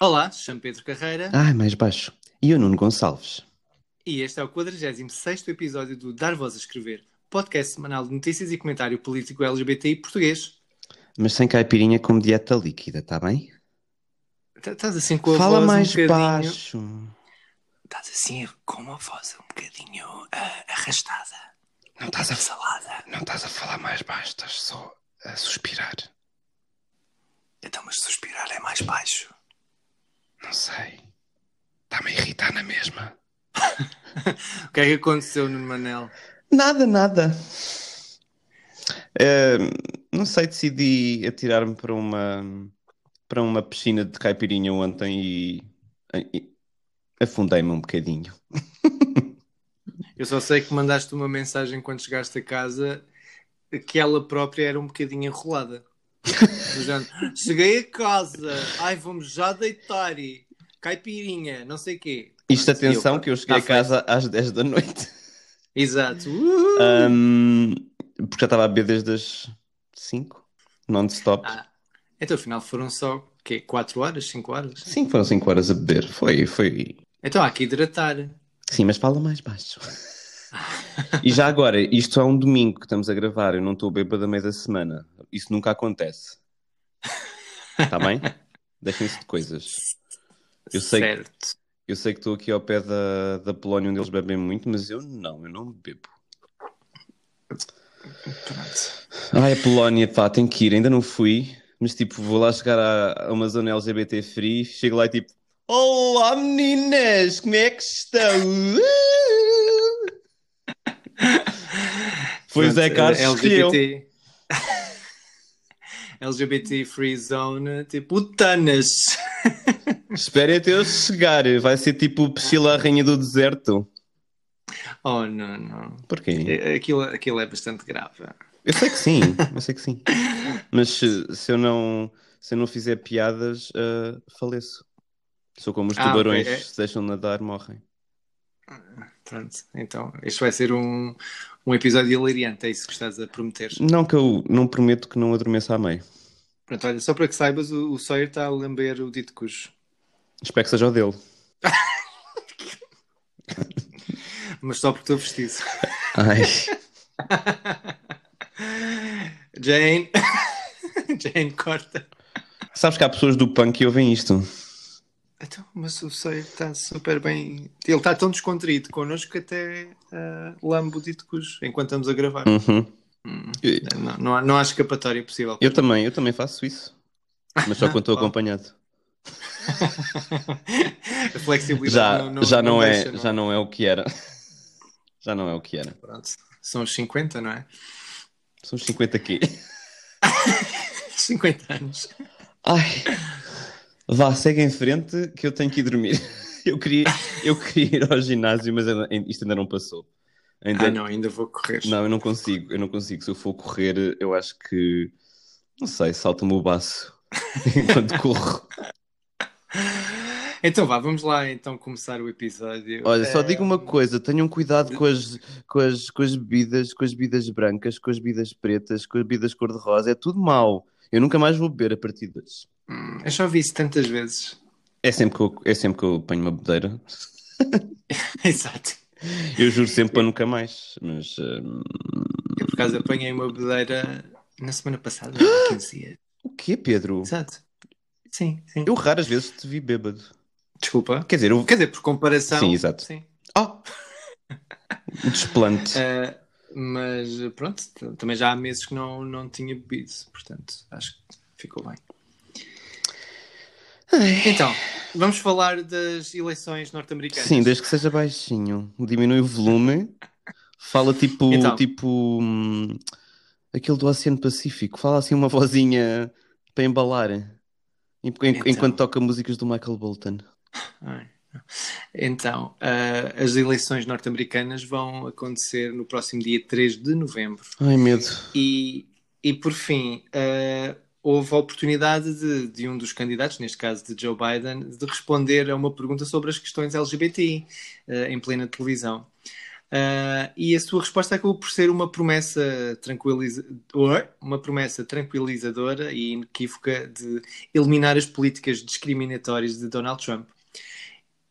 Olá, chamo Pedro Carreira Ai, mais baixo. E o Nuno Gonçalves. e este é o 46 episódio do Dar Voz a Escrever, podcast semanal de notícias e comentário político LGBTI português. Mas sem caipirinha como dieta líquida, tá bem? Tá- Estás assim com a Fala voz mais um bocadinho... baixo. Estás assim com uma voz um bocadinho ah, arrastada. Não estás a, Salada. não estás a falar mais baixo, estás só a suspirar. Então, mas suspirar é mais baixo. Não sei. Está-me a irritar na mesma. O que é que aconteceu no Manel? Nada, nada. Eh, não sei, decidi atirar-me para uma para uma piscina de caipirinha ontem e, e afundei-me um bocadinho. Eu só sei que mandaste uma mensagem quando chegaste a casa que ela própria era um bocadinho enrolada. Cheguei a casa, ai vamos já deitar e caipirinha, não sei quê. Isto, atenção, eu, que eu cheguei a tá casa às 10 da noite. Exato. Ahm, porque já estava a beber desde as 5, non-stop. Ah, então afinal foram só quê? 4 horas, 5 horas? Sim, foram 5 horas a beber. Foi, foi. Então há que hidratar. Sim, mas fala mais baixo. E já agora, isto é um domingo que estamos a gravar, eu não estou bêbado a meio da semana. Isso nunca acontece. Está bem? Deixem-se de coisas. Eu sei, certo. eu sei que estou aqui ao pé da, da Polónia onde eles bebem muito, mas eu não, eu não bebo. Pronto. Ai, a Polónia, pá, tenho que ir, ainda não fui, mas tipo, vou lá chegar a, a uma zona LGBT free, chego lá e tipo, Olá meninas, como é que estão? Pois é, Pronto, Carlos, escolheu. LGBT. LGBT Free Zone, tipo Tanas. Esperem até eu chegar, vai ser tipo Priscila a rainha do deserto. Oh, não, não. Porquê? É- Aquilo, aquilo é bastante grave. Eu sei que sim, eu sei que sim. Mas se, se eu não se eu não fizer piadas, ah, faleço. Sou como os Ah, tubarões, ok, é. se deixam nadar, morrem. Pronto, então, este vai ser um, um episódio hilariante, é isso que estás a prometer. Não que eu não prometo que não adormeça a meio. Pronto, olha, só para que saibas, o, o Sawyer está a lamber o dito cujo. Espero que seja o dele. Mas só porque estou vestido. Ai, Jane. Jane, corta. sabes que há pessoas do punk que ouvem isto. Então, mas o Sawyer está super bem. Ele está tão descontraído connosco que até uh, lambe o dito cujo enquanto estamos a gravar. Uhum. Hum, Eu, Não, não, há, não há escapatória possível. eu também, eu também faço isso. Mas só quando estou acompanhado. a flexibilidade Já, não, não, já, não, é, deixa, já não é o que era. Já não é o que era. Pronto. São os 50, não é? São os 50 aqui. 50 anos. Ai, vá, segue em frente que eu tenho que ir dormir. Eu queria, eu queria ir ao ginásio, mas ainda- isto ainda não passou. Ainda, Ah, não, ainda vou correr. não, eu não consigo, eu não consigo. Se eu for correr, eu acho que, não sei, salta-me o baço enquanto corro. Então vá, vamos lá então começar o episódio. Olha, só digo uma coisa, tenham cuidado com as, com, as, com as bebidas, com as bebidas brancas, com as bebidas pretas, com as bebidas cor-de-rosa, é tudo mau. Eu nunca mais vou beber a partir de hoje. Hum, Eu já ouvi isso tantas vezes. É sempre que eu, é sempre que eu ponho uma bebedeira. Exato. Eu juro sempre para nunca mais. Mas hum, Eu por acaso apanhei uma bedeira na semana passada, há 15 dias. o quê, Pedro? Exato. Sim, sim. Eu raras vezes te vi bêbado. Desculpa. Quer dizer, eu... Quer dizer, por comparação. Sim, exato. Sim. Oh! Desplante. Eh, mas pronto, também já há meses que não, não tinha bebido, portanto acho que ficou bem. Então, vamos falar das eleições norte-americanas. Sim, desde que seja baixinho. Diminui o volume. Fala tipo, Então. tipo hum, aquele do Oceano Pacífico. Fala assim uma vozinha para embalar. Enquanto, Então. enquanto toca músicas do Michael Bolton. Ai. Então, ah, as eleições norte-americanas vão acontecer no próximo dia 3 de novembro. Ai, medo. E, e por fim, ah, houve a oportunidade de, de um dos candidatos, neste caso de Joe Biden, de responder a uma pergunta sobre as questões LGBTI ah, em plena televisão. Ah, e a sua resposta acabou por ser uma promessa, tranquiliza... Oi? uma promessa tranquilizadora e inequívoca de eliminar as políticas discriminatórias de Donald Trump.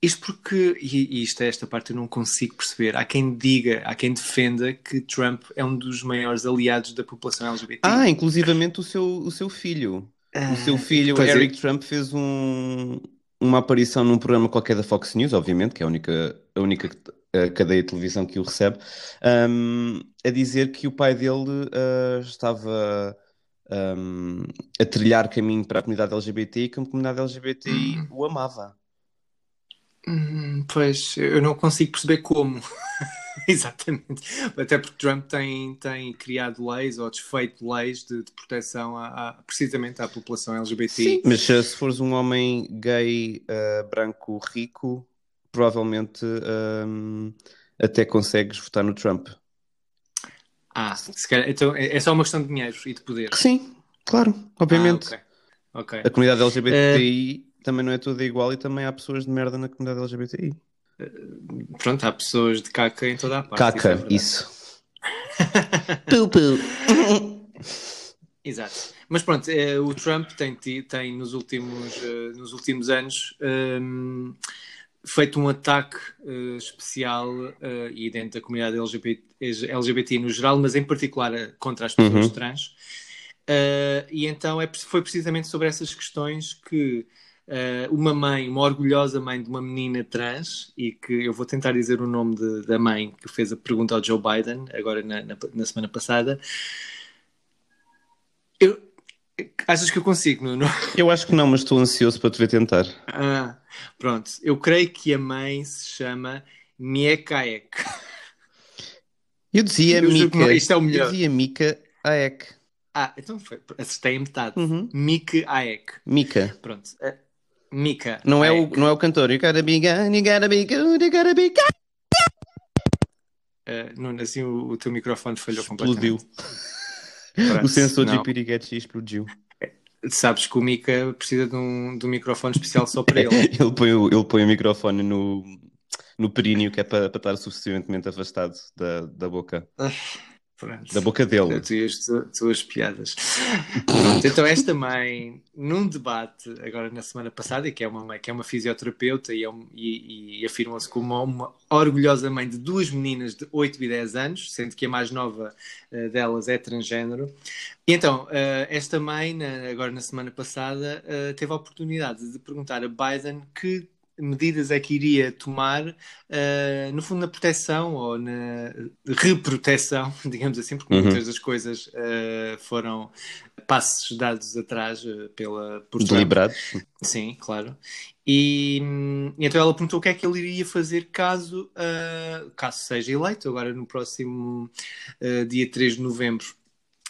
Isto porque, e e isto é esta parte eu não consigo perceber, há quem diga, há quem defenda que Trump é um dos maiores aliados da população LGBT. Ah, inclusivamente o seu, o seu filho. O seu filho, é. Eric Trump, fez um, uma aparição num programa qualquer da Fox News, obviamente, que é a única, a única eh, cadeia de televisão que o recebe, ahm, a dizer que o pai dele ah, estava ahm, a trilhar caminho para a comunidade LGBT e que a comunidade LGBTI o amava. Hum, pois, eu não consigo perceber como. Exatamente. Até porque Trump tem, tem criado leis ou desfeito leis de, de proteção a, a- precisamente à população LGBTI. Sim, mas eh, se fores um homem gay, ah, branco, rico, provavelmente ahm, até consegues votar no Trump. Ah, se calhar, então é é só uma questão de dinheiro e de poder. Sim, claro, obviamente. Ah, ok. Ok. A comunidade LGBTI também não é toda igual e também há pessoas de merda na comunidade LGBTI. Pronto, há pessoas de caca em toda a parte. Caca, é isso. Pu-pu. Exato. Mas pronto, eh, o Trump tem, tem nos, últimos, eh, nos últimos anos ehm, feito um ataque eh, especial eh, e dentro da comunidade LGBT, LGBT no geral, mas em particular contra as pessoas Uhum. trans. Eh, e então é, foi precisamente sobre essas questões que uma mãe, uma orgulhosa mãe de uma menina trans, e que eu vou tentar dizer o nome de- da mãe que fez a pergunta ao Joe Biden, agora na, na- na semana passada. Eu, achas que eu consigo, Nuno? Eu acho que não, mas estou ansioso para te ver tentar. Ah, pronto. Eu creio que a mãe se chama Miekaek. Eu dizia Eu Mika. isto é o melhor. Eu dizia Mika Aek. Ah, então foi. Acertei a metade. Uhum. Mika Aek. Mika. Pronto. Ah, Mika. Não é, o, Aek. não é o cantor. You gotta be good, you gotta be good, you gotta be good. Ah, Nuno, assim o, o teu microfone falhou Explodiu. completamente. O sensor não. de piriguetes explodiu. Sabes que o Mika precisa de um, de um microfone especial só para ele. Ele põe o, ele põe o microfone no, no períneo que é para, para estar suficientemente afastado da, da boca. Pronto. Da boca dele. Tu e as tuas piadas. Pronto, então esta mãe, num debate agora na semana passada, que é uma mãe que é uma fisioterapeuta e, é um- e- e afirma-se como uma, orgulhosa mãe de duas meninas de 8 e 10 anos, sendo que a mais nova eh, delas é transgênero. E então, eh, esta mãe, na- agora na semana passada, eh, teve a oportunidade de perguntar a Biden que medidas é que iria tomar Uh, no fundo na proteção ou na reproteção, digamos assim, porque Uhum. muitas das coisas uh, foram passos dados atrás uh, pela por Trump. Deliberados. Sim, claro. E, então ela perguntou o que é que ele iria fazer caso, uh, caso seja eleito, agora no próximo dia 3 de novembro.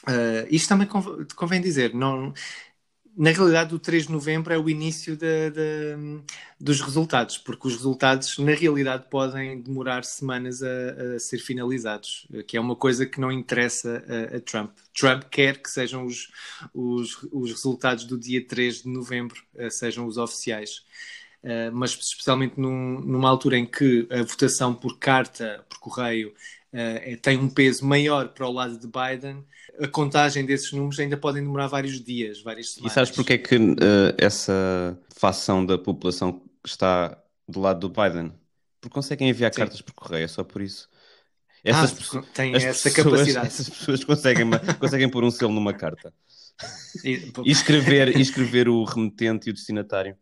Uh, isto também conv- convém dizer, não, na realidade, o 3 de novembro é o início da- da- dos resultados, porque os resultados, na realidade, podem demorar semanas a, a ser finalizados, que é uma coisa que não interessa a, a Trump. Trump quer que sejam os, os, os resultados do dia 3 de novembro, eh, sejam os oficiais. Uh, mas especialmente num- numa altura em que a votação por carta, por correio, uh, é- tem um peso maior para o lado de Biden, a contagem desses números ainda podem demorar vários dias, várias E semanas. sabes porque é que eh, essa facção da população está do lado do Biden? Porque conseguem enviar Sim. cartas por correio, é só por isso. Ah, Essas, tem as essa pessoas- capacidade. Essas pessoas conseguem, conseguem pôr um selo numa carta E- e escrever, e escrever o remetente e o destinatário.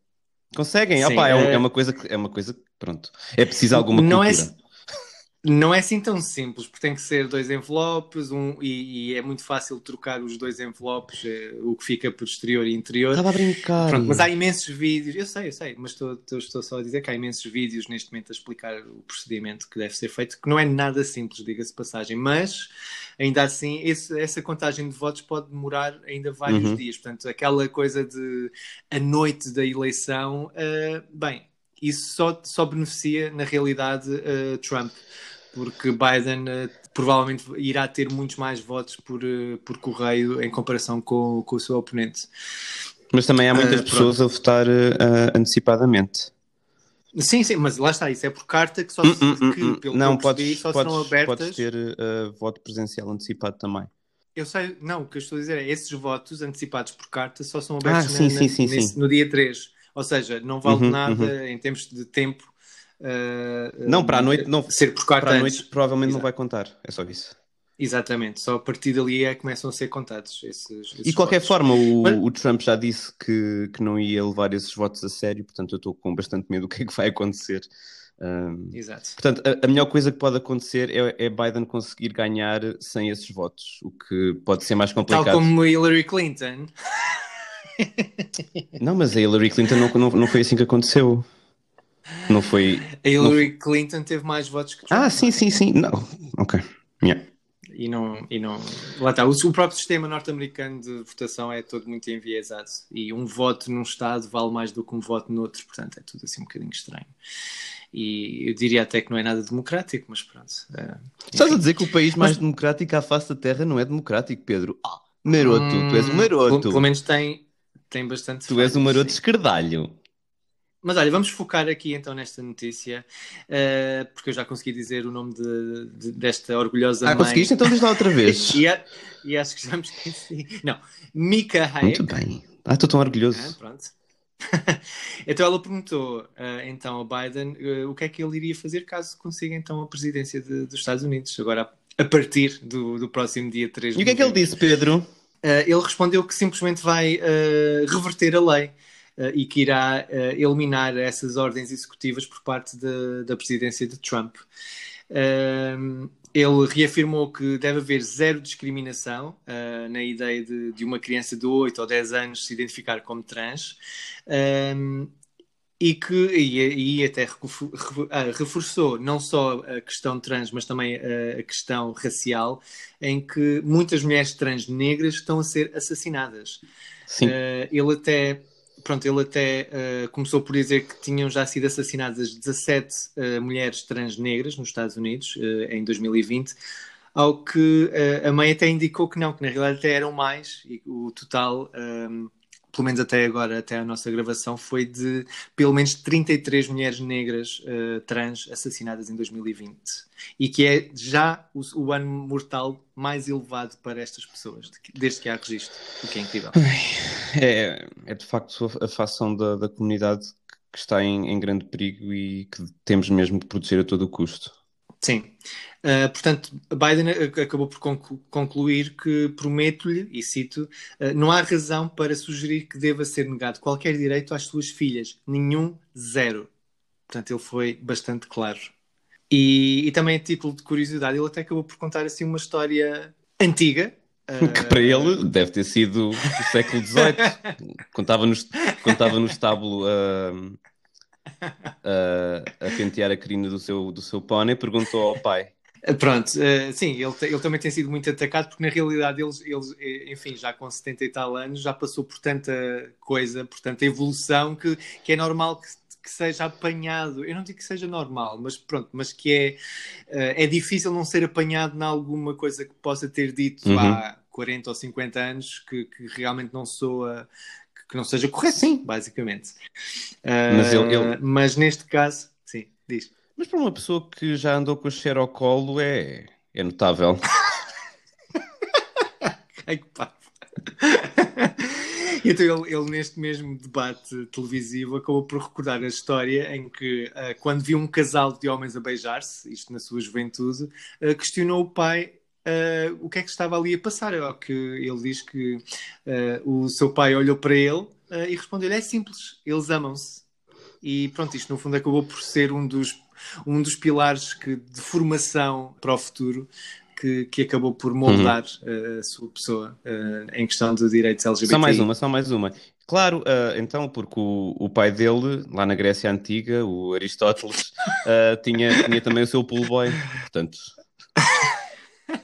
Conseguem, Sim, Opá, é, é- é uma coisa que é uma coisa que, pronto. É preciso alguma Não é- cultura. Não é assim tão simples, porque tem que ser dois envelopes um, e, e é muito fácil trocar os dois envelopes, eh, o que fica por exterior e interior. Estava a brincar. Pronto, mas há imensos vídeos, eu sei, eu sei, mas estou, estou, estou só a dizer que há imensos vídeos neste momento a explicar o procedimento que deve ser feito, que não é nada simples, diga-se de passagem, mas ainda assim esse- essa contagem de votos pode demorar ainda vários Uhum. dias. Portanto, aquela coisa de a noite da eleição, eh, bem, isso só, só beneficia na realidade eh, Trump, porque Biden eh, provavelmente irá ter muitos mais votos por, eh, por correio em comparação com, com o seu oponente. Mas também há muitas Ah, pessoas a votar eh, antecipadamente. Sim, sim, mas lá está, isso é por carta que só Hum, se, hum, que, hum. pelo Não, eu percebi, podes, só podes, serão abertas. podes ter voto presencial antecipado também. Eu sei, não, o que eu estou a dizer é esses votos antecipados por carta só são abertos Ah, sim, na- sim, sim, nesse- no dia 3. Ou seja, não vale Uhum, nada uhum. em termos de tempo. Eh, Não, para a noite não- ser Para a noite provavelmente não Exato. vai contar. É só isso. Exatamente, só a partir dali é que começam a ser contados esses. esses E de qualquer votos. forma, o, Mas- o Trump já disse que, que não ia levar esses votos a sério, portanto eu estou com bastante medo do que é que vai acontecer. Ahm, Exato. portanto, a, a melhor coisa que pode acontecer é, é Biden conseguir ganhar sem esses votos, o que pode ser mais Tal complicado. como Hillary Clinton. Não, mas a Hillary Clinton não, não, não foi assim que aconteceu. Não foi. A Hillary Clinton teve mais votos que Trump. Ah, sim, sim, sim. Não. Ok. Yeah. E não, e não. Lá está. O, o próprio sistema norte-americano de votação é todo muito enviesado. E um voto num Estado vale mais do que um voto noutro. Portanto, é tudo assim um bocadinho estranho. E eu diria até que não é nada democrático, mas pronto. eh, Estás a dizer que o país mais democrático à face da Terra não é democrático, Pedro? Ah, maroto, tu és um hum, maroto. Pelo, pelo menos tem, tem bastante. Tu és um maroto sim. esquerdalho. Mas olha, vamos focar aqui então nesta notícia, eh, porque eu já consegui dizer o nome de- de- desta orgulhosa Ah, mãe. conseguiste? Então diz lá outra vez. e, a- e acho que já me esqueci. Não, Mika Hayek. Muito bem. Ah, estou tão Ah, orgulhoso. pronto. então ela perguntou ah, então a Biden ah, o que é que ele iria fazer caso consiga então a presidência de- dos Estados Unidos, agora a, partir do, do próximo dia 3 de E o que é que ele disse, Pedro? Ah, ele respondeu que simplesmente vai ah, reverter a lei ah, e que irá ah, eliminar essas ordens executivas por parte da- da presidência de Trump. Um, ele reafirmou que deve haver zero discriminação uh, na ideia de, de uma criança de 8 ou 10 anos se identificar como trans um, e que e, e até ah, reforçou não só a questão trans, mas também ah, a questão racial, em que muitas mulheres trans negras estão a ser assassinadas. Sim. Uh, ele até, pronto, ele até uh, começou por dizer que tinham já sido assassinadas 17 uh, mulheres trans negras nos Estados Unidos uh, em 2020, ao que a mãe até indicou que não, que na realidade até eram mais, e o total, um, pelo menos até agora, até a nossa gravação, foi de pelo menos 33 mulheres negras uh, trans assassinadas em 2020. E que é já o, o ano mortal mais elevado para estas pessoas, de- desde que há registro, o que é incrível. É, é de facto a facção da, da comunidade que está em, em grande perigo e que temos mesmo de proteger a todo o custo. Sim. Uh, portanto, Biden ac- acabou por conclu- concluir que prometo-lhe, e cito, uh, não há razão para sugerir que deva ser negado qualquer direito às suas filhas. Nenhum, zero. Portanto, ele foi bastante claro. E, e também, a título de curiosidade, ele até acabou por contar assim uma história antiga. uh, Que para ele deve ter sido do século XVIII. Contava no, contava no estábulo a, a, pentear a crina do seu, do seu pônei, perguntou ao pai. Uh, Pronto, uh, sim, ele, ele também tem sido muito atacado porque na realidade eles, eles, eh, enfim, já com 70 e tal anos, já passou por tanta coisa, por tanta evolução que, que é normal que, que seja apanhado. Eu não digo que seja normal, mas pronto, mas que é, eh, é difícil não ser apanhado em alguma coisa que possa ter dito Uhum. há 40 ou 50 anos que, que realmente não soa, que não seja correto, sim, basicamente. Mas ele- Uh, ele- mas neste caso, sim, diz. Mas para uma pessoa que já andou com a cheiro ao colo é, é notável. Ai, que então ele, ele, neste mesmo debate televisivo, acabou por recordar a história em que, ah, quando viu um casal de homens a beijar-se, isto na sua juventude, ah, questionou o pai ah, o que é que estava ali a passar. Ao que ele diz que ah, o seu pai olhou para ele ah, e respondeu-lhe: é simples, eles amam-se. E pronto, isto no fundo acabou por ser um dos, um dos pilares que, de formação para o futuro que, que acabou por moldar uh, a sua pessoa uh, em questão de direitos LGBT. Só mais uma, só mais uma. Claro, uh, então, porque o, o pai dele, lá na Grécia Antiga, o Aristóteles, uh, tinha, tinha também o seu pool boy. Portanto,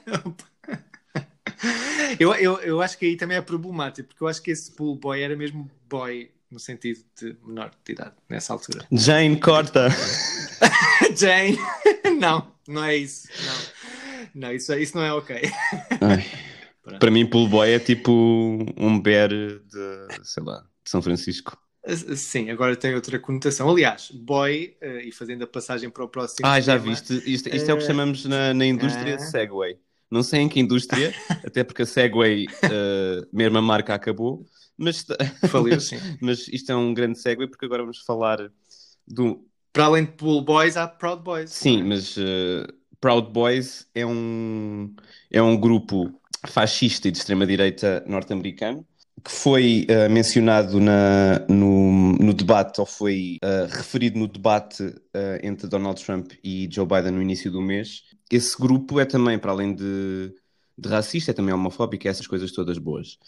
eu, eu, eu acho que aí também é problemático, porque eu acho que esse pool boy era mesmo boy no sentido de menor de idade, nessa altura. Jane corta. Jane, não, não é isso. Não, não isso, isso não é ok. Para mim, pool boy é tipo um bear de, sei lá, de São Francisco. Sim, agora tem outra conotação. Aliás, boy, uh, e fazendo a passagem para o próximo. Ah, já viste? Isto, isto é o que chamamos na, na indústria de Ah. Segway. Não sei em que indústria, até porque a Segway, uh, mesmo a marca, acabou. Mas, Faliu, sim. mas isto é um grande Segway porque agora vamos falar do. Para além de pool boys, há proud boys. Sim, é? mas uh, Proud Boys é um, é um grupo fascista e de extrema-direita norte-americano que foi uh, mencionado na, no, no debate, ou foi uh, referido no debate uh, entre Donald Trump e Joe Biden no início do mês. Esse grupo é também, para além de, de racista, é também homofóbico, é essas coisas todas boas.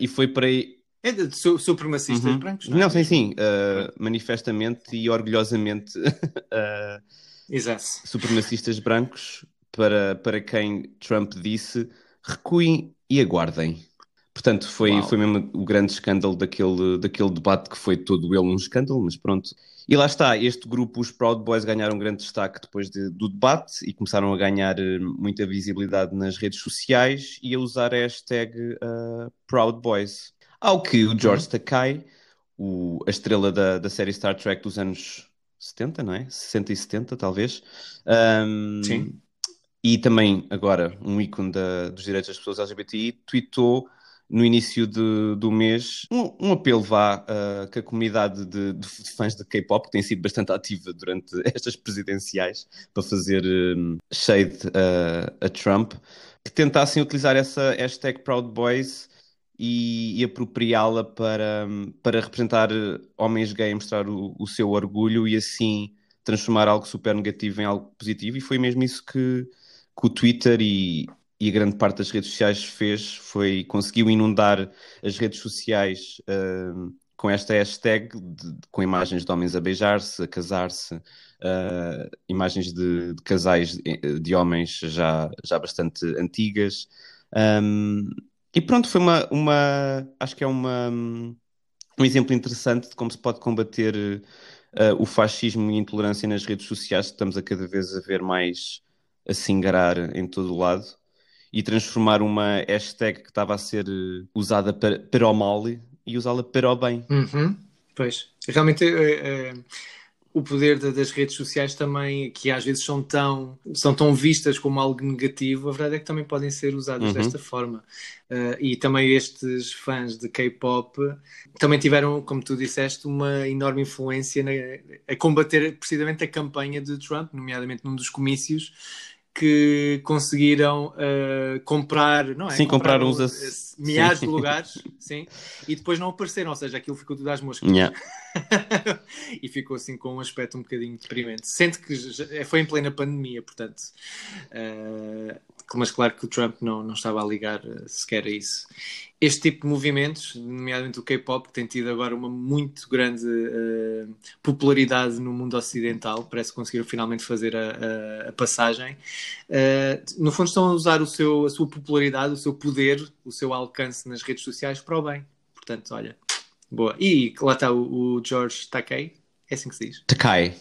E foi para aí. É de su supremacistas Uhum. brancos, Não, é? sim, sim, uh, manifestamente e orgulhosamente Exato. supremacistas brancos para, para quem Trump disse recuem e aguardem. Portanto, foi, Uau. foi mesmo o grande escândalo daquele, daquele debate que foi todo ele um escândalo, mas pronto. E lá está, este grupo, os Proud Boys, ganharam um grande destaque depois de- do debate e começaram a ganhar eh, muita visibilidade nas redes sociais e a usar a hashtag eh, Proud Boys. Ao que o George Takei, o- a estrela da, da série Star Trek dos anos 70, não é? 60 e 70, talvez. Ahm, Sim. E também, agora, um ícone da- dos direitos das pessoas LGBTI, tweetou no início de- do mês um, um apelo vá ah, que a comunidade de, de fãs de K-pop, que tem sido bastante ativa durante estas presidenciais, para fazer hum, shade ah, a Trump, que tentassem utilizar essa hashtag Proud Boys e, e apropriá-la para, hum, para representar homens gays, mostrar o, o seu orgulho e assim transformar algo super negativo em algo positivo. E foi mesmo isso que, que o Twitter e, e a grande parte das redes sociais fez, foi conseguiu inundar as redes sociais hum, com esta hashtag, de- com imagens de homens a beijar-se, a casar-se, ah, imagens de, de casais de, de homens já, já bastante antigas. Um, e pronto, foi uma, uma acho que é uma, um exemplo interessante de como se pode combater uh, o fascismo e a intolerância nas redes sociais, que estamos a cada vez a ver mais a se engarar em todo o lado e transformar uma hashtag que estava a ser uh, usada para, para o mal e usá-la para o bem. Uhum. Pois. Realmente eh, eh, o poder da- das redes sociais também, que às vezes são tão, são tão vistas como algo negativo, a verdade é que também podem ser usadas Uhum. desta forma. Eh, e também estes fãs de K-pop também tiveram, como tu disseste, uma enorme influência na- a combater precisamente a campanha de Trump, nomeadamente num dos comícios. Que conseguiram eh, comprar, não é? Sim, compraram uns milhares sim. de lugares, sim, e depois não apareceram, ou seja, aquilo ficou tudo às moscas. Yeah. e ficou assim com um aspecto um bocadinho deprimente. Sente que já- foi em plena pandemia, portanto. eh, mas claro que o Trump não, não estava a ligar eh, sequer a isso. Este tipo de movimentos, nomeadamente o K-pop, que tem tido agora uma muito grande eh, popularidade no mundo ocidental, parece que conseguiram finalmente fazer a, a- a passagem. eh, no fundo, estão a usar o seu, a sua popularidade, o seu poder, o seu alcance nas redes sociais para o bem. Portanto, olha, Boa. E lá está o, o George Takei, é assim que se diz. Takai.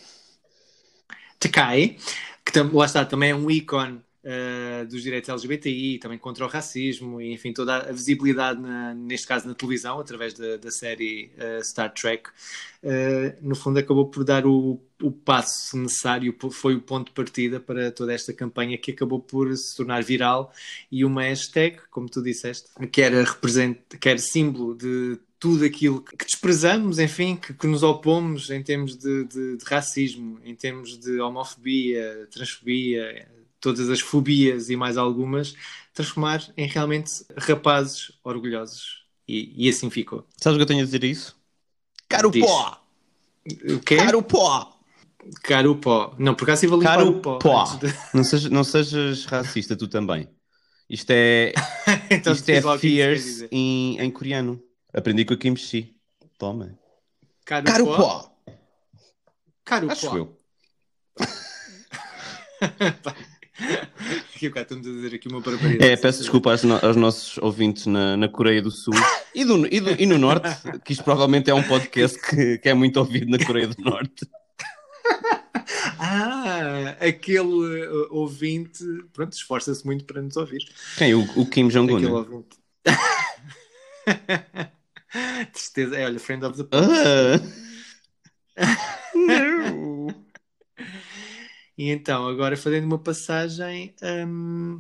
Takei, que lá está, também é um ícone uh, dos direitos LGBTI, também contra o racismo, e enfim, toda a visibilidade, na- neste caso na televisão, através da, da série uh, Star Trek, uh, no fundo acabou por dar o, o passo necessário, foi o ponto de partida para toda esta campanha que acabou por se tornar viral e uma hashtag, como tu disseste, que era, represent, que era símbolo de tudo aquilo que desprezamos, enfim, que, que nos opomos em termos de, de- de racismo, em termos de homofobia, transfobia, todas as fobias e mais algumas, transformar em realmente rapazes orgulhosos. E, e assim ficou. Sabes o que eu tenho a dizer a isso? Caro Diz. pó! O quê? Caro pó! Caro pó. Não, por acaso eu vou limpar Caro o pó. pó. de- Não sejas, não sejas racista, tu também. Isto é, então, isto é fierce em, em coreano. Aprendi com a Kim Chi. Toma. Caro, Caro pó. pó! Caro Acho pó. eu. Aqui o cara estamos a dizer aqui uma barbaridade. É, peço desculpa aos, no- aos nossos ouvintes na, na Coreia do Sul e, do, e, do- e no Norte, que isto provavelmente é um podcast que, que é muito ouvido na Coreia do Norte. Ah, aquele uh, ouvinte, pronto, esforça-se muito para nos ouvir. Quem? O, o Kim Jong-un? Aquele né? ouvinte. Tristeza. É, olha, friend of the pod. Ah. Não. E então, agora fazendo uma passagem hum,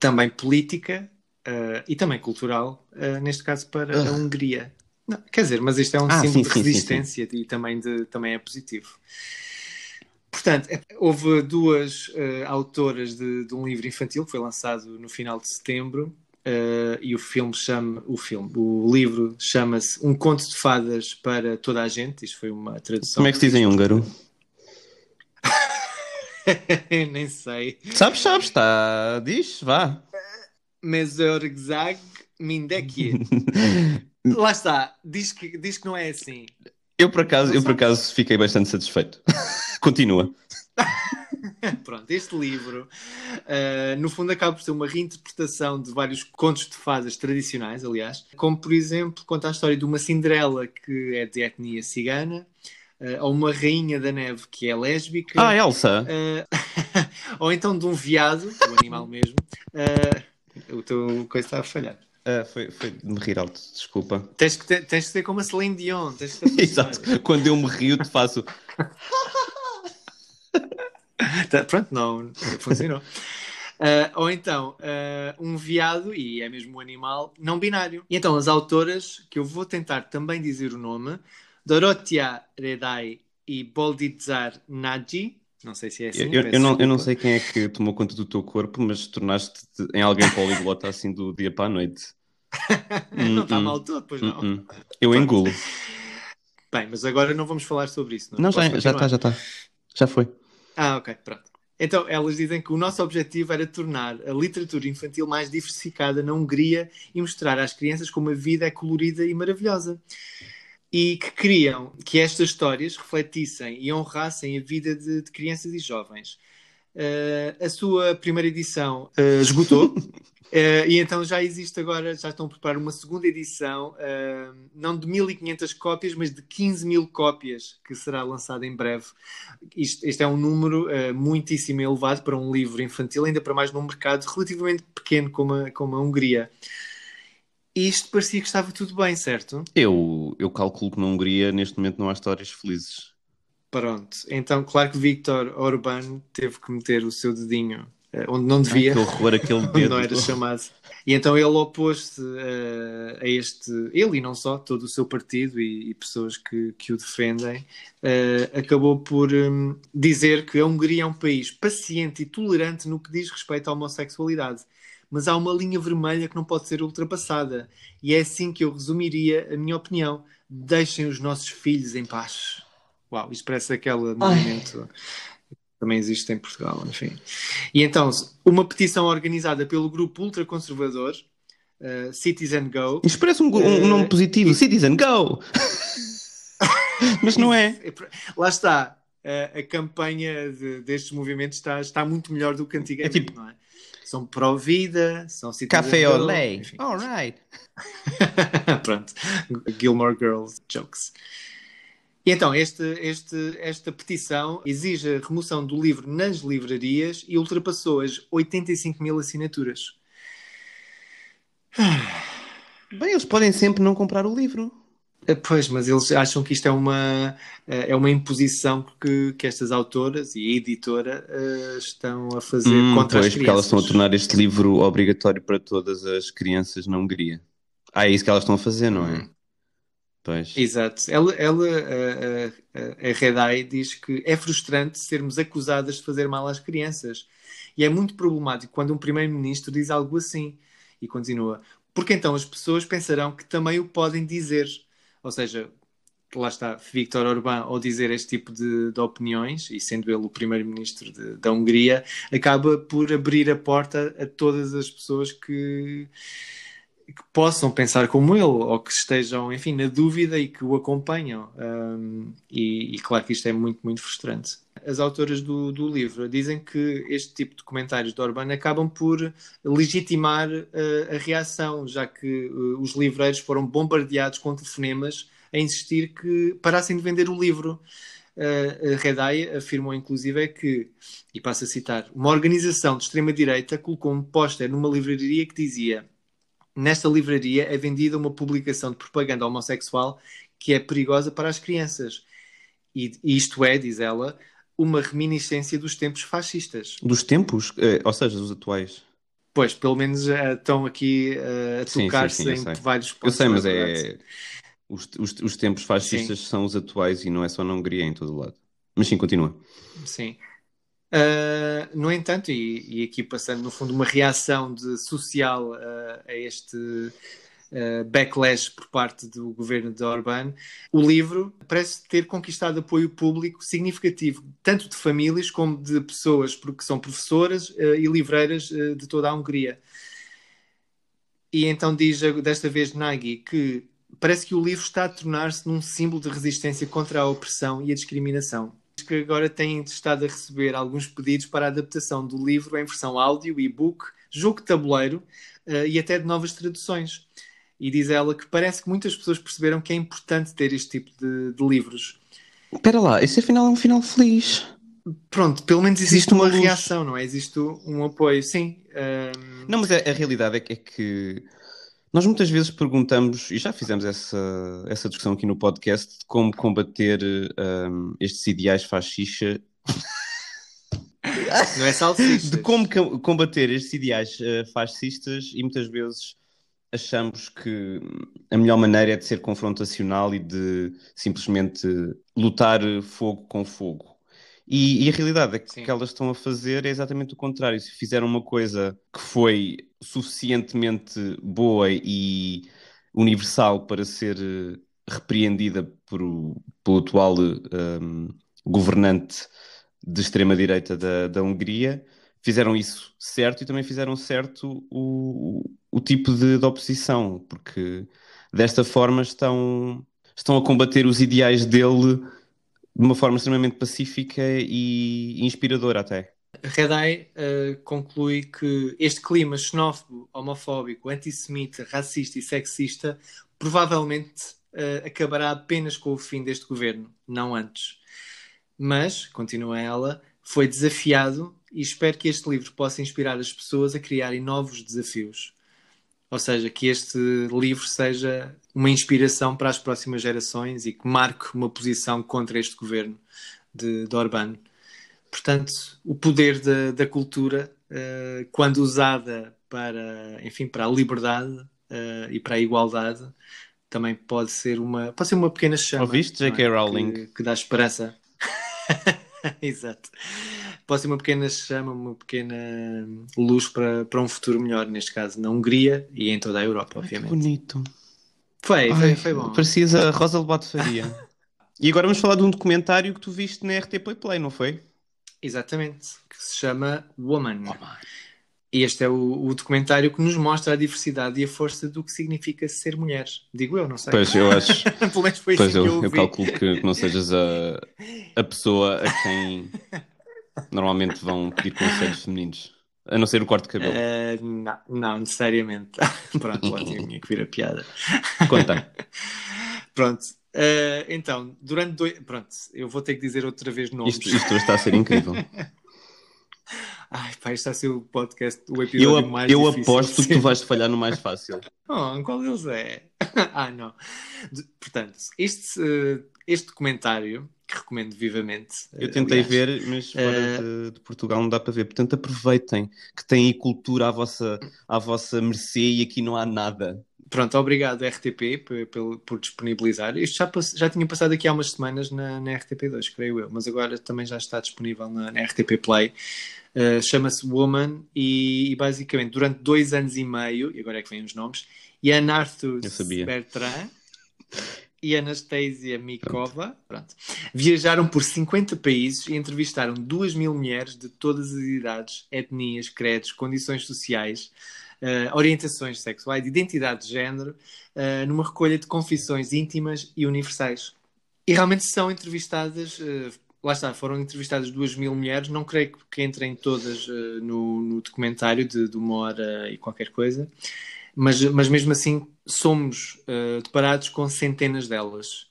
também política uh, e também cultural, uh, neste caso para a Ah. Hungria. Não, quer dizer, mas isto é um Ah, símbolo sim, de sim, sim, resistência e também, de, também é positivo. Portanto, é- houve duas uh, autoras de, de um livro infantil que foi lançado no final de setembro uh, e o filme chama o filme, o livro chama-se Um Conto de Fadas para toda a gente. Isto foi uma tradução. Como é que se diz em húngaro? Nem sei. Sabes, sabes, está. Diz, vá. Mesorzag Mindekye. Lá está, diz que, diz que não é assim. Eu por acaso, eu por acaso fiquei bastante satisfeito. Continua. Pronto, este livro, ah, no fundo, acaba por ser uma reinterpretação de vários contos de fadas tradicionais, aliás, como, por exemplo, conta a história de uma Cinderela que é de etnia cigana, ah, ou uma Rainha da Neve que é lésbica, Ah, Elsa. ah, ou então de um veado, o animal mesmo. o teu coisa está a falhar. Ah, foi, foi de me rir alto, desculpa. Tens que, ter, tens que ser como a Celine Dion. Exato. Quando eu me rio, te faço. Tá, pronto, não funcionou. Ah, ou então, ah, um veado, e é mesmo um animal, não binário. E então, as autoras, que eu vou tentar também dizer o nome, Dorotia Redai e Boldizar Nagy, não sei se é assim. eu, eu não, eu não sei quem é que tomou conta do teu corpo, mas tornaste-te em alguém poliglota assim do dia para a noite. não está Hum, mal todo, pois não. Hum, hum. Eu engulo. Bem, mas agora não vamos falar sobre isso. Não, Não, já Posso já está, já está. Já foi. Ah, ok, pronto. Então, elas dizem que o nosso objetivo era tornar a literatura infantil mais diversificada na Hungria e mostrar às crianças como a vida é colorida e maravilhosa. E que queriam que estas histórias refletissem e honrassem a vida de, de crianças e jovens. Eh, a sua primeira edição eh, esgotou. Eh, e então já existe agora, já estão a preparar uma segunda edição, eh, não de 1500 cópias, mas de 15 mil cópias, que será lançada em breve. Isto, este é um número eh, muitíssimo elevado para um livro infantil, ainda para mais num mercado relativamente pequeno como a, como a Hungria. Isto parecia que estava tudo bem, certo? Eu, eu calculo que na Hungria neste momento não há histórias felizes. Pronto. Então, claro que Viktor Orbán teve que meter o seu dedinho eh, onde não devia. Que horror aquele Onde dedo. não era chamado. E então ele opôs-se eh, a este, ele e não só, todo o seu partido e, e pessoas que, que o defendem, eh, acabou por hum, dizer que a Hungria é um país paciente e tolerante no que diz respeito à homossexualidade. Mas há uma linha vermelha que não pode ser ultrapassada. E é assim que eu resumiria a minha opinião. Deixem os nossos filhos em paz. Uau, parece aquele movimento que também existe em Portugal, enfim. E então, uma petição organizada pelo grupo ultraconservador, uh, Citizen Go. Isto parece um, um- um nome positivo. Citizen, go! Mas não é. Lá está. A, a campanha de- destes movimentos está, está muito melhor do que antigamente, É tipo- não é? São pró-vida, são Citizen Café olé. Alright. Pronto. Gilmore Girls jokes. E então, este, este, esta petição exige a remoção do livro nas livrarias e ultrapassou as 85 mil assinaturas. Bem, eles podem sempre não comprar o livro. Eh, Pois, mas eles acham que isto é uma, eh, é uma imposição que, que estas autoras e a editora eh, estão a fazer Hum, contra pois, as crianças. porque elas estão a tornar este livro obrigatório para todas as crianças na Hungria. Ah, é isso que elas estão a fazer, não é? Pois. Exato. Ela, ela a, Redai diz que é frustrante sermos acusadas de fazer mal às crianças. E é muito problemático quando um primeiro-ministro diz algo assim. E continua. Porque então as pessoas pensarão que também o podem dizer. Ou seja, lá está, Viktor Orbán, ao dizer este tipo de, de opiniões, e sendo ele o primeiro-ministro da Hungria, acaba por abrir a porta a todas as pessoas que, que possam pensar como ele, ou que estejam, enfim, na dúvida e que o acompanham. Um, e, e claro que isto é muito, muito frustrante. As autoras do, do livro dizem que este tipo de comentários de Orbán acabam por legitimar uh, a reação, já que uh, os livreiros foram bombardeados com telefonemas a insistir que parassem de vender o livro. Uh, a Redai afirmou inclusive é que, e passo a citar, uma organização de extrema-direita colocou um póster numa livraria que dizia Nesta livraria é vendida uma publicação de propaganda homossexual que é perigosa para as crianças. E isto é, diz ela, uma reminiscência dos tempos fascistas. Dos tempos? Eh, ou seja, dos atuais. Pois, pelo menos uh, estão aqui uh, a Sim, sim, tocar-se sim, eu em vários Eu pontos. sei, mas é. verdade. Os, os, os tempos fascistas são os atuais e não é só na Hungria, é em todo lado. Mas sim, continua. Sim. Uh, no entanto, e, e aqui passando no fundo uma reação de social uh, a este uh, backlash por parte do governo de Orbán, o livro parece ter conquistado apoio público significativo, tanto de famílias como de pessoas porque são professoras e livreiras de toda a Hungria. E então diz desta vez Nagy que parece que o livro está a tornar-se num símbolo de resistência contra a opressão e a discriminação que agora têm estado a receber alguns pedidos para a adaptação do livro em versão áudio, e-book, jogo de tabuleiro uh, e até de novas traduções. E diz ela que parece que muitas pessoas perceberam que é importante ter este tipo de, de livros. Espera lá, esse afinal é um final feliz. Pronto, pelo menos existe, Existe uma uma, reação, não é? Existe um apoio, sim. Um, Não, mas a, a realidade é que, é que nós muitas vezes perguntamos, e já fizemos essa, essa discussão aqui no podcast, de como combater um, estes ideais fascistas, não é salsichas. de como combater estes ideais eh, fascistas, e muitas vezes achamos que a melhor maneira é de ser confrontacional e de simplesmente lutar fogo com fogo. E, e a realidade é que Sim. o que elas estão a fazer é exatamente o contrário. Se fizeram uma coisa que foi suficientemente boa e universal para ser eh, repreendida por, pelo atual eh, governante de extrema-direita da, da Hungria, fizeram isso certo e também fizeram certo o, o, o tipo de, de oposição, porque desta forma estão, estão a combater os ideais dele de uma forma extremamente pacífica e inspiradora até. Redai uh, conclui que este clima xenófobo, homofóbico, antissemita, racista e sexista provavelmente uh, acabará apenas com o fim deste governo, não antes. Mas, continua ela, foi desafiado e espero que este livro possa inspirar as pessoas a criarem novos desafios. Ou seja, que este livro seja uma inspiração para as próximas gerações e que marque uma posição contra este governo de, de Orbán. Portanto, o poder da, da cultura, uh, quando usada para, enfim, para a liberdade uh, e para a igualdade, também pode ser uma, pode ser uma pequena chama. Ouviste, J.K. é? Rowling? Que, que dá esperança. Exato. Pode ser uma pequena chama, uma pequena luz para, para um futuro melhor, neste caso na Hungria e em toda a Europa, Ai, que obviamente. bonito. Foi, foi, Ai, foi bom. Parecias a Rosa Lobato Faria. e agora vamos falar de um documentário que tu viste na RT Play Play, não foi? Exatamente, que se chama Woman. E este é o, o documentário que nos mostra a diversidade e a força do que significa ser mulher. Digo eu, não sei. Pois, eu acho. Pelo menos foi Pois que eu eu, eu ouvi. calculo que não sejas a, a pessoa a quem normalmente vão pedir conselhos femininos. A não ser o corte de cabelo. Eh, não, não, necessariamente. Pronto, lá tinha que vir a piada. Conta. Pronto. eh, então, durante dois. Pronto, eu vou ter que dizer outra vez nomes. Isto, isto está a ser incrível. Ai, pá, está a ser o podcast, o Eu, episódio ap- mais eu difícil aposto que tu vais falhar no mais fácil. Oh, qual deles é? ah, não. De- portanto, este, eh, este documentário, que recomendo vivamente. Eu eh, tentei aliás, ver, mas fora Eh, de, de Portugal não dá para ver. Portanto, aproveitem que têm aí cultura à vossa, à vossa mercê e aqui não há nada. Pronto, obrigado RTP por, por, por disponibilizar. Isto já, já tinha passado aqui há umas semanas na, na RTP2, creio eu, mas agora também já está disponível na, na RTP Play. Uh, Chama-se Woman e, e basicamente durante dois anos e meio, e agora é que vem os nomes, Ian Arthur. Bertrand e Anastasia Mikova pronto, viajaram por 50 países e entrevistaram 2 mil mulheres de todas as idades, etnias, credos, condições sociais, uh, orientações sexuais, identidade de género, uh, numa recolha de confissões íntimas e universais. E realmente são entrevistadas, uh, lá está, foram entrevistadas duas mil mulheres, não creio que entrem todas no, no, documentário de, de, uma hora e qualquer coisa, mas, mas mesmo assim somos deparados com centenas delas.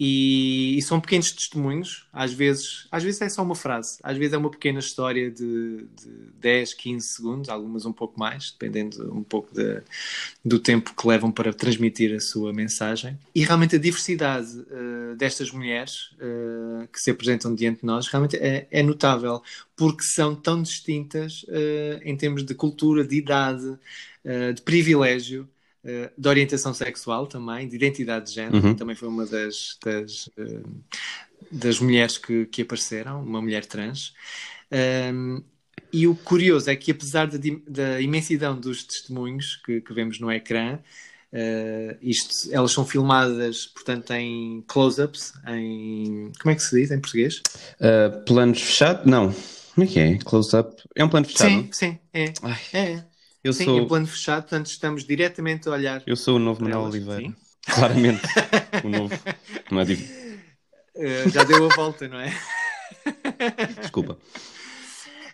E, e, são pequenos testemunhos, às vezes, às vezes é só uma frase, às vezes é uma pequena história de, de 10, 15 segundos, algumas um pouco mais, dependendo um pouco de, do tempo que levam para transmitir a sua mensagem. E realmente a diversidade uh, destas mulheres uh, que se apresentam diante de nós realmente é, é notável, porque são tão distintas uh, em termos de cultura, de idade, de privilégio. Eh, de orientação sexual também, de identidade de género, uhum. também foi uma das, das, uh, das mulheres que, que apareceram, uma mulher trans. Um, e o curioso é que, apesar da, da imensidão dos testemunhos que, que vemos no ecrã, uh, isto, elas são filmadas, portanto, em close-ups, em. Como é que se diz em português? Uh, planos fechados? Não. Como é que é? Close-up? É um plano fechado? Sim, sim, é. é. Eu Sim, sou... em plano fechado, portanto estamos diretamente a olhar. Eu sou o novo Manuel Oliveira. Sim. Claramente. o novo. Não é uh, já deu a volta, não é? Desculpa.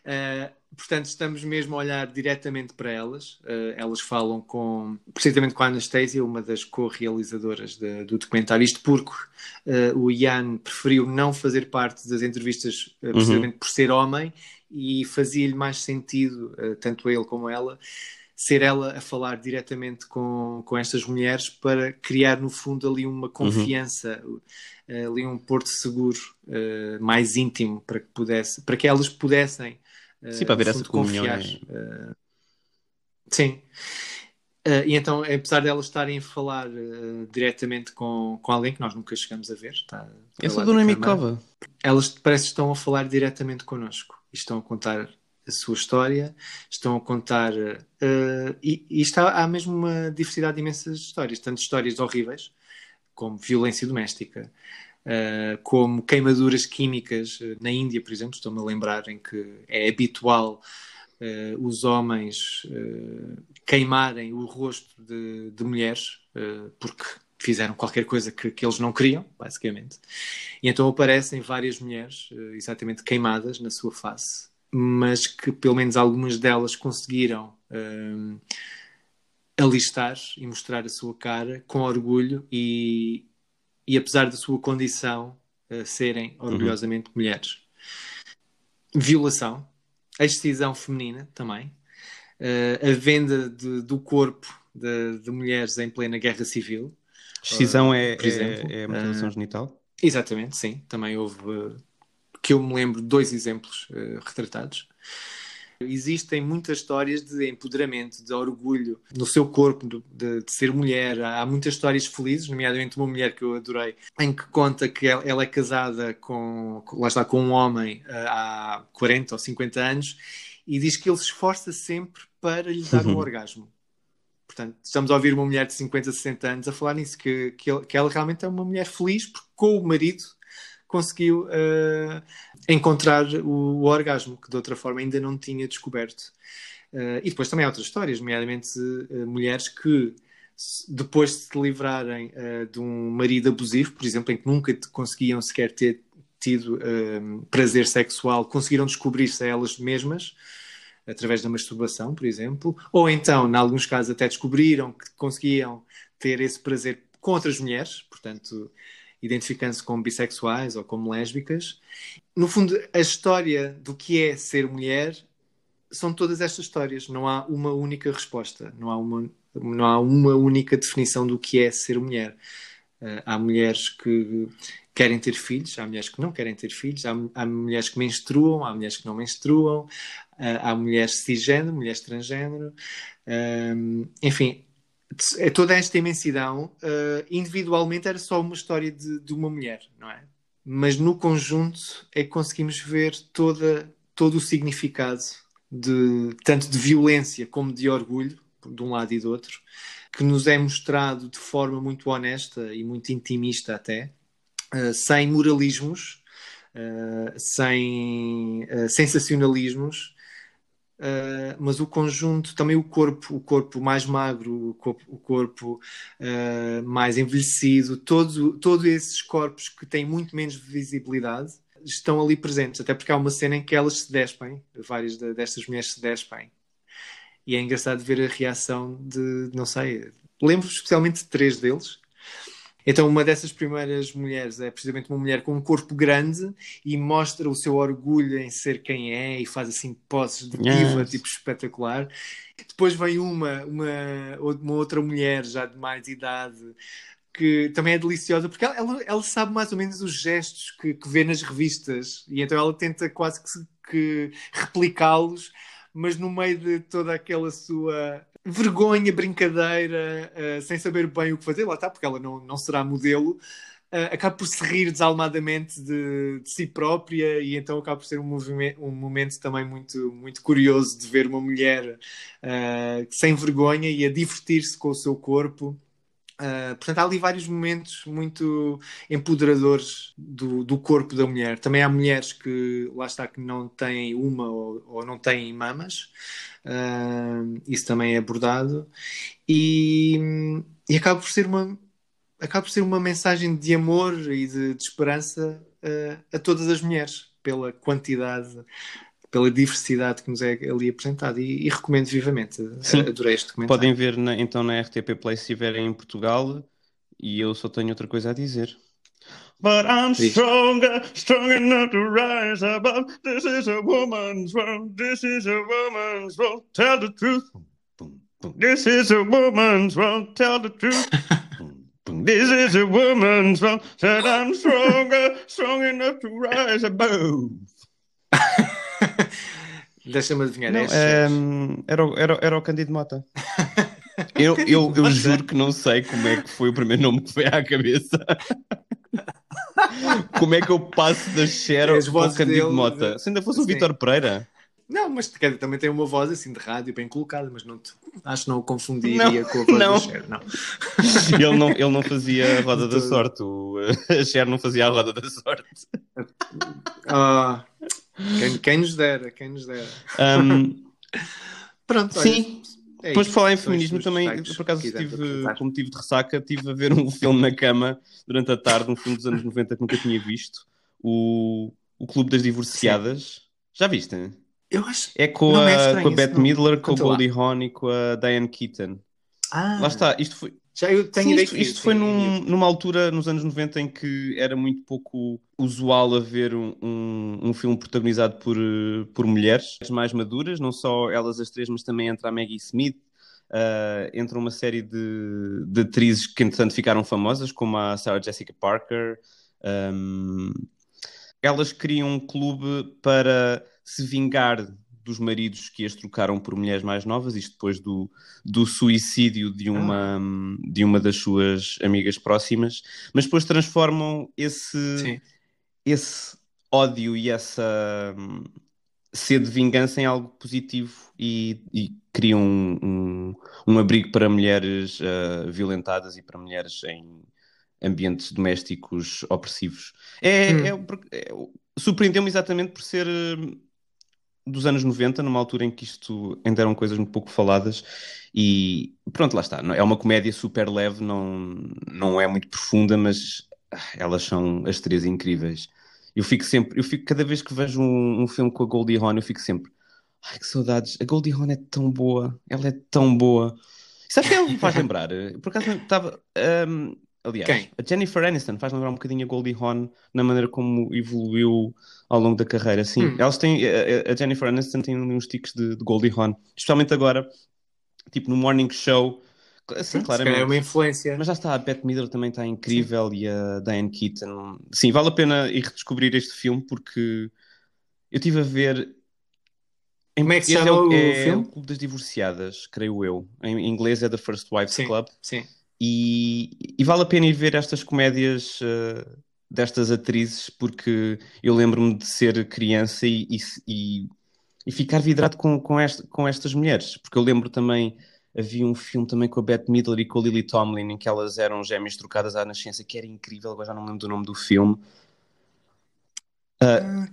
Uh, portanto, estamos mesmo a olhar diretamente para elas. Uh, elas falam com, precisamente com a Anastasia, uma das co-realizadoras do documentário. Isto porque uh, o Ian preferiu não fazer parte das entrevistas, precisamente uhum. por ser homem, e fazia-lhe mais sentido, uh, tanto ele como ela, ser ela a falar diretamente com, com estas mulheres para criar, no fundo, ali uma confiança, uhum. uh, ali um porto seguro uh, mais íntimo para que, pudesse, para que elas pudessem Sim, para ver essa confiar. É... sim. Uh, e então, apesar de elas estarem a falar uh, diretamente com, com alguém que nós nunca chegamos a ver, está. Eu sou a Dona Mikova. Elas parece que estão a falar diretamente connosco estão a contar a sua história, estão a contar. Uh, e, e está, há mesmo uma diversidade de imensas histórias, tanto histórias horríveis, como violência doméstica, uh, como queimaduras químicas. Na Índia, por exemplo, estou-me a lembrar em que é habitual uh, os homens queimarem o rosto de, de mulheres, porque fizeram qualquer coisa que, que, eles não queriam, basicamente. E então aparecem várias mulheres uh, exatamente queimadas na sua face, mas que pelo menos algumas delas conseguiram uh, alistar e mostrar a sua cara com orgulho e, e apesar da sua condição uh, serem uhum. orgulhosamente uhum. mulheres. Violação, a excisão feminina também, a venda de, do corpo de, de mulheres em plena guerra civil, Excisão uh, é, por exemplo, é, é mutilação uh, genital? Exatamente, sim. Também houve, uh, que eu me lembro, dois exemplos uh, retratados. Existem muitas histórias de empoderamento, de orgulho no seu corpo, de, de, de, ser mulher. Há muitas histórias felizes, nomeadamente uma mulher que eu adorei, em que conta que ela, ela é casada com, lá está, com um homem há 40 ou 50 anos e diz que ele se esforça sempre para lhe dar um orgasmo. Portanto, estamos a ouvir uma mulher de 50, 60 anos a falar nisso, que, que, que ela realmente é uma mulher feliz porque com o marido conseguiu uh, encontrar o, o, orgasmo, que de outra forma ainda não tinha descoberto. Uh, e depois também há outras histórias, nomeadamente uh, mulheres que depois de se livrarem de um marido abusivo, por exemplo, em que nunca conseguiam sequer ter tido prazer sexual, conseguiram descobrir-se a elas mesmas através da masturbação, por exemplo, ou então, em alguns casos, até descobriram que conseguiam ter esse prazer com outras mulheres, portanto, identificando-se como bissexuais ou como lésbicas. No fundo, a história do que é ser mulher são todas estas histórias. Não há uma única resposta, não há uma, não há uma única definição do que é ser mulher. Uh, há mulheres que querem ter filhos, há mulheres que não querem ter filhos, há, há mulheres que menstruam, há mulheres que não menstruam, há, mulheres cisgênero, mulheres transgênero, um, enfim, é toda esta imensidão, uh, individualmente era só uma história de, de, uma mulher, não é? Mas no conjunto é que conseguimos ver toda, todo o significado de tanto de violência como de orgulho, de um lado e do outro, que nos é mostrado de forma muito honesta e muito intimista até, sem moralismos, uh, sem sensacionalismos, Uh, mas o conjunto, também o corpo, o corpo mais magro, o corpo, o corpo uh, mais envelhecido, todos todo esses corpos que têm muito menos visibilidade estão ali presentes, até porque há uma cena em que elas se despem, várias de, destas mulheres se despem, e é engraçado ver a reação de, não sei, lembro especialmente de três deles, então, uma dessas primeiras mulheres é precisamente uma mulher com um corpo grande e mostra o seu orgulho em ser quem é e faz assim poses de diva, yes. tipo espetacular. Depois vem uma, uma, uma outra mulher já de mais idade que também é deliciosa porque ela, ela, ela sabe mais ou menos os gestos que, que, vê nas revistas e então ela tenta quase que, que replicá-los, mas no meio de toda aquela sua vergonha, brincadeira, uh, sem saber bem o que fazer, lá está, porque ela não, não será modelo, uh, acaba por se rir desalmadamente de, de, si própria e então acaba por ser um, um momento também muito, muito curioso de ver uma mulher uh, sem vergonha e a divertir-se com o seu corpo Uh, portanto, há ali vários momentos muito empoderadores do, do, corpo da mulher. Também há mulheres que, lá está, que não têm uma ou, ou não têm mamas. Uh, isso também é abordado. E, e, acaba por ser uma acaba por ser uma mensagem de amor e de, de esperança uh, a todas as mulheres, pela quantidade pela diversidade que nos é ali apresentada e, e recomendo vivamente. Sim. Adorei este documentário. Podem ver na, então na RTP Play se estiverem em Portugal e eu só tenho outra coisa a dizer. But I'm stronger, strong enough to rise above. This is a woman's world. This is a woman's world. Tell the truth. This is a woman's world. Tell the truth. This is a woman's world. Said I'm stronger, strong enough to rise above. Deixa-me adivinhar. Não, é, era, era, era o Candido Mota. Eu, eu, eu juro que não sei como é que foi o primeiro nome que veio à cabeça. como é que eu passo da Cher ao Candido dele, Mota? Se ainda fosse o Vitor Pereira. Não, mas também tem uma voz assim de rádio bem colocada, mas não te, acho que não o confundiria não, com a voz não. da Cher, não. ele não. Ele não fazia a roda da sorte, o, a Cher não fazia a roda da sorte. Ah, quem, quem, nos dera, quem nos dera. Um, Pronto, sim. É Depois de falar em feminismo, também, por acaso, tive, como tive de ressaca, estive a ver um filme na cama durante a tarde, um filme dos anos 90 que nunca tinha visto, o, o Clube das Divorciadas. Sim. Já viste? Eu acho. É com, a, é com a Bette Midler, com o Goldie Hawn e com a Diane Keaton. Ah. Lá está, isto foi, já eu tenho Sim, isto, isto foi num, numa altura, nos anos 90, em que era muito pouco usual haver um, um, um, filme protagonizado por, por mulheres mais maduras, não só elas as três, mas também entra a Maggie Smith, uh, entra uma série de, de atrizes que, entretanto, ficaram famosas, como a Sarah Jessica Parker. Um, elas criam um clube para se vingar dos maridos que as trocaram por mulheres mais novas, isto depois do, do suicídio de uma, ah. de uma das suas amigas próximas, mas depois transformam esse, esse ódio e essa hum, sede de vingança em algo positivo e, e criam um, um, um, abrigo para mulheres uh, violentadas e para mulheres em ambientes domésticos opressivos. É, hum. é, é surpreendeu-me exatamente por ser hum, dos anos 90, numa altura em que isto ainda eram coisas muito pouco faladas, e pronto, lá está. É uma comédia super leve, não, não é muito profunda, mas ah, elas são as três incríveis. Eu fico sempre, eu fico, cada vez que vejo um, um filme com a Goldie Hawn, eu fico sempre, ai que saudades, a Goldie Hawn é tão boa, ela é tão boa. Sabe que ela me faz lembrar? Por acaso estava. Aliás, Quem? a Jennifer Aniston faz lembrar um bocadinho a Goldie Hawn na maneira como evoluiu ao longo da carreira. Sim, hum. elas têm. A, a, Jennifer Aniston tem uns tiques de, de Goldie Hawn, especialmente agora, tipo no Morning Show. Sim, hum, claramente. É uma influência. Mas já está, a Bette Midler também está incrível Sim. e a Diane Keaton. Sim, vale a pena ir redescobrir este filme porque eu estive a ver. Como é que se chama é, o, é filme? o Clube das Divorciadas, creio eu. Em inglês é The First Wives Sim. Club. Sim. E, e, vale a pena ir ver estas comédias uh, destas atrizes, porque eu lembro-me de ser criança e, e, e, ficar vidrado com, com, esta, com estas mulheres. Porque eu lembro também Havia um filme também com a Bette Midler e com a Lily Tomlin, em que elas eram gêmeas trocadas à nascença, que era incrível, agora já não lembro do nome do filme.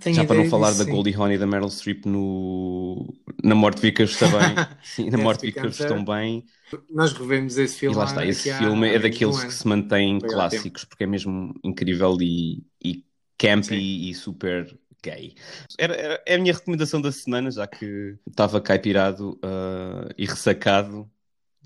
Tenho Já para não falar disso, da. Goldie Hawn e da Meryl Streep no... na Morte Vickers também. Sim, na Morte Vickers bem. Nós revemos esse E filme. lá há- está, esse filme há é daqueles ano. que se mantêm há clássicos, porque é mesmo incrível e, e campy Sim. e super gay. Era, era- é a minha recomendação da semana, já que estava caipirado ah, e ressacado,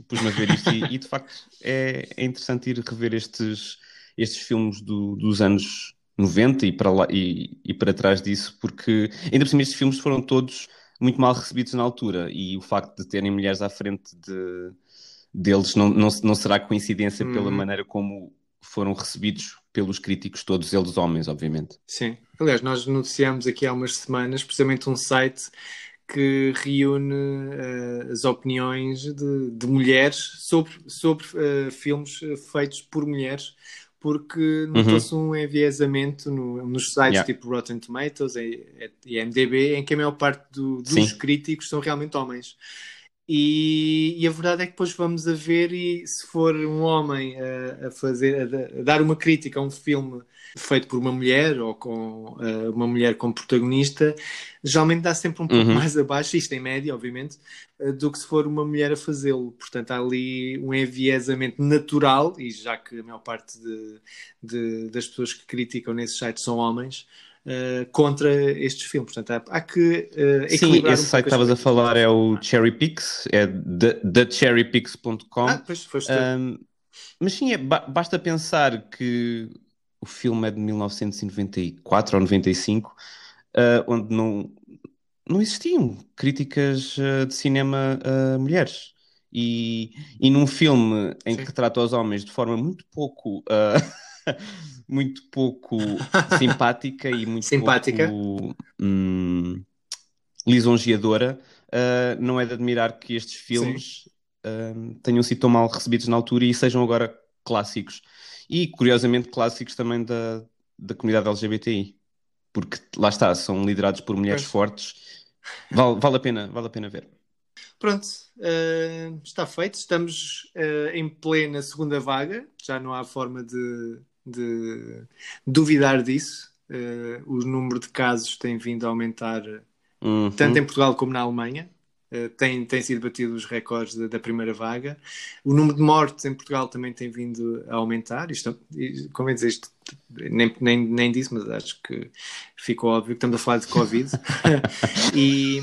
pus-me a ver isto e, e, de facto é, é interessante ir rever estes, estes filmes do- dos anos 90 e para, lá, e, e para trás disso, porque ainda por cima estes filmes foram todos muito mal recebidos na altura e o facto de terem mulheres à frente de, deles não, não, não será coincidência pela Uhum. maneira como foram recebidos pelos críticos, todos eles homens, obviamente. Sim. Aliás, nós noticiámos aqui há umas semanas precisamente um site que reúne eh, as opiniões de, de mulheres sobre, sobre eh, filmes feitos por mulheres, porque notou-se um enviesamento no- nos sites Uhum. Yeah. tipo Rotten Tomatoes e, e MDB, em que a maior parte do- dos Sim. críticos são realmente homens. E, e a verdade é que depois vamos a ver e se for um homem a, a fazer, a, a dar uma crítica a um filme feito por uma mulher ou com eh, uma mulher como protagonista, geralmente dá sempre um pouco Uhum. mais abaixo, isto em média, obviamente, eh, do que se for uma mulher a fazê-lo. Portanto, há ali um enviesamento natural, e já que a maior parte de- de- das pessoas que criticam nesses sites são homens, eh, contra estes filmes. Portanto, há, há que eh, Sim, esse um site que estavas a falar é o Cherry Pix, é the- thecherrypix.com. Ah, pois, foste. Um, mas sim, é, ba- basta pensar que o filme é de 1994 ou 95, uh, onde não, não existiam críticas uh, de cinema a mulheres. E, e num filme em Sim. que retrata os homens de forma muito pouco, uh, muito pouco simpática e muito Simpática. pouco hum, lisonjeadora, uh, não é de admirar que estes filmes um, tenham sido tão mal recebidos na altura e sejam agora clássicos. E, curiosamente, clássicos também da, da comunidade LGBTI. Porque, lá está, são liderados por mulheres Pois. fortes. Vale, vale, a pena, vale a pena ver. Pronto, eh, está feito. Estamos em plena segunda vaga. Já não há forma de, de duvidar disso. Eh, o número de casos tem vindo a aumentar Uhum. tanto em Portugal como na Alemanha. Eh, tem, tem sido batido os recordes da, da primeira vaga. O número de mortes em Portugal também tem vindo a aumentar. Isto, como é dizer isto? Nem, nem, nem disse, mas acho que ficou óbvio que estamos a falar de Covid. e.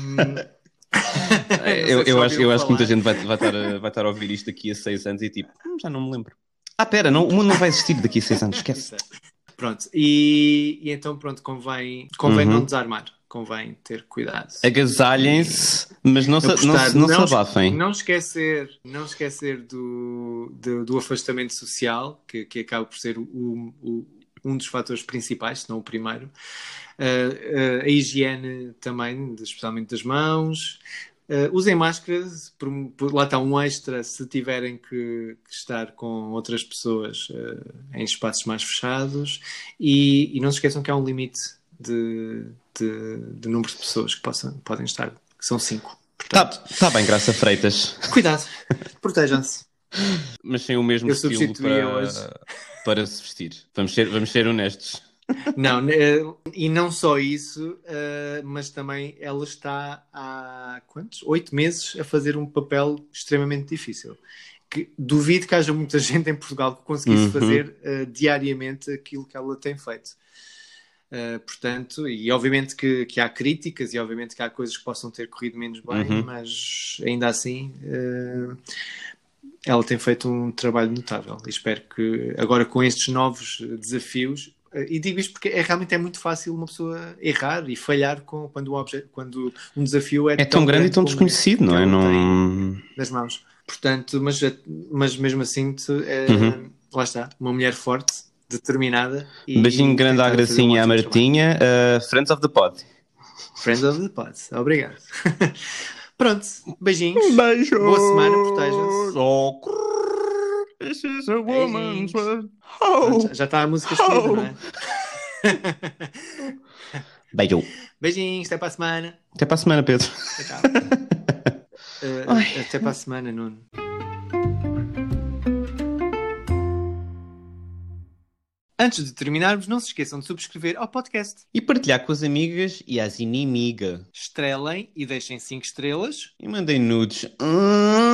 sei eu, eu, acho, eu acho que muita gente vai, vai, estar a, vai estar a ouvir isto daqui a seis anos e tipo, "Hum, já não me lembro. Ah, pera, não, o mundo não vai existir daqui a seis anos, esquece. Pronto, e, e então pronto, convém, convém Uhum. não desarmar, convém ter cuidado. Agasalhem-se, mas não se, não, se- não se abafem. Não esquecer, não esquecer do, do, do afastamento social, que, que acaba por ser o, o- um dos fatores principais, se não o primeiro. Uh, uh, a higiene também, especialmente das mãos. Uh, usem máscaras, lá está um extra se tiverem que, que estar com outras pessoas uh, em espaços mais fechados. E, e não se esqueçam que há um limite de, de, de número de pessoas que possam, podem estar, que são cinco. Tá, Portanto, tá bem, Graça Freitas. Cuidado, protejam-se. Mas sem o mesmo Eu estilo para, hoje. para se vestir. Vamos ser, vamos ser honestos. Não, eh, e não só isso, eh, mas também ela está há quantos? Oito meses a fazer um papel extremamente difícil. Que duvido que haja muita gente em Portugal que conseguisse Uhum. fazer eh, diariamente aquilo que ela tem feito. Eh, portanto, e obviamente que, que há críticas e obviamente que há coisas que possam ter corrido menos bem, Uhum. mas ainda assim ela tem feito um trabalho notável e espero que agora com estes novos desafios e digo isto porque é, realmente é muito fácil uma pessoa errar e falhar com, quando, obje- quando um desafio é, É tão grande e tão desconhecido, não é? Não... nas mãos. Portanto, mas, mas mesmo assim, eh, Uhum. lá está, uma mulher forte, determinada. E Um beijinho grande à um Gracinha e à Martinha, uh, Friends of the Pod. Friends of the Pod. Obrigado. Pronto, beijinhos. Beijo! Boa semana, protejam-se. Oh, This is a é woman's world. Já está tá a música escolhida, né? não é? Beijo. Beijinhos, até para a semana. Até para a semana, Pedro. Uh, até para a semana, Nuno. Antes de terminarmos, não se esqueçam de subscrever ao podcast. E partilhar com as amigas e as inimigas. Estrelem e deixem 5 estrelas. E mandem nudes. Hum...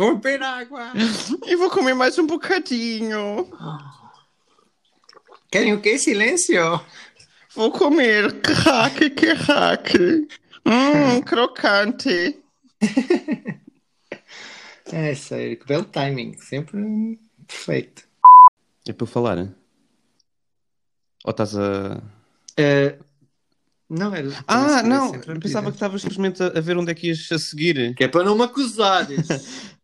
Vou beber água! Eu vou comer mais um bocadinho. Querem o quê? Silêncio! Vou comer. Que raque, que raque. Hum, crocante. É sério, que belo timing, sempre perfeito. É para eu falar? hein? Ou estás a. Eh, não, era. Ah, não. pensava que estavas simplesmente a a ver onde é que ias a seguir. Que é para não me acusares.